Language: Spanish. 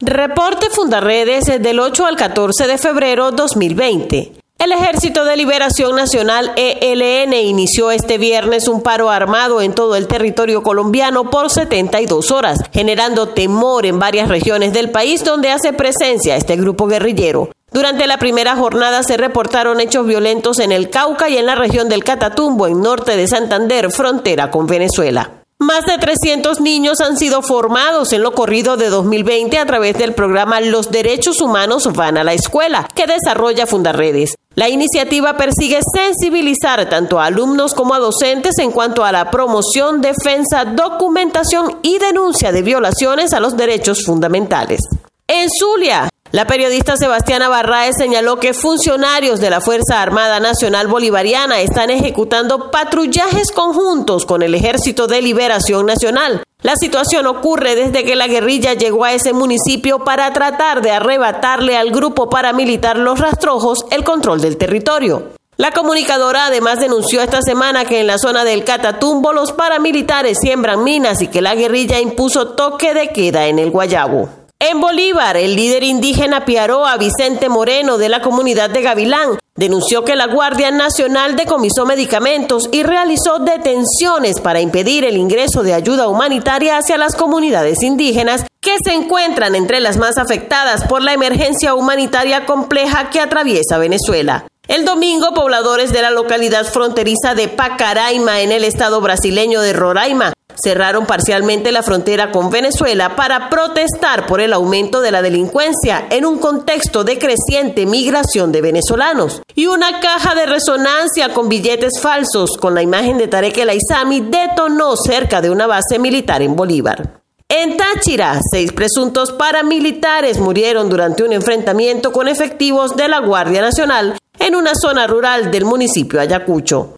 Reporte Fundarredes del 8 al 14 de febrero 2020. El Ejército de Liberación Nacional ELN inició este viernes un paro armado en todo el territorio colombiano por 72 horas, generando temor en varias regiones del país donde hace presencia este grupo guerrillero. Durante la primera jornada se reportaron hechos violentos en el Cauca y en la región del Catatumbo, en norte de Santander, frontera con Venezuela. Más de 300 niños han sido formados en lo corrido de 2020 a través del programa Los Derechos Humanos van a la escuela, que desarrolla Fundarredes. La iniciativa persigue sensibilizar tanto a alumnos como a docentes en cuanto a la promoción, defensa, documentación y denuncia de violaciones a los derechos fundamentales. En Zulia, la periodista Sebastiana Barraez señaló que funcionarios de la Fuerza Armada Nacional Bolivariana están ejecutando patrullajes conjuntos con el Ejército de Liberación Nacional. La situación ocurre desde que la guerrilla llegó a ese municipio para tratar de arrebatarle al grupo paramilitar Los Rastrojos el control del territorio. La comunicadora además denunció esta semana que en la zona del Catatumbo los paramilitares siembran minas y que la guerrilla impuso toque de queda en el Guayabo. En Bolívar, el líder indígena Piaroa Vicente Moreno de la comunidad de Gavilán denunció que la Guardia Nacional decomisó medicamentos y realizó detenciones para impedir el ingreso de ayuda humanitaria hacia las comunidades indígenas que se encuentran entre las más afectadas por la emergencia humanitaria compleja que atraviesa Venezuela. El domingo, pobladores de la localidad fronteriza de Pacaraima, en el estado brasileño de Roraima, cerraron parcialmente la frontera con Venezuela para protestar por el aumento de la delincuencia en un contexto de creciente migración de venezolanos. Y una caja de resonancia con billetes falsos con la imagen de Tarek El Aizami detonó cerca de una base militar en Bolívar. En Táchira, seis presuntos paramilitares murieron durante un enfrentamiento con efectivos de la Guardia Nacional en una zona rural del municipio Ayacucho.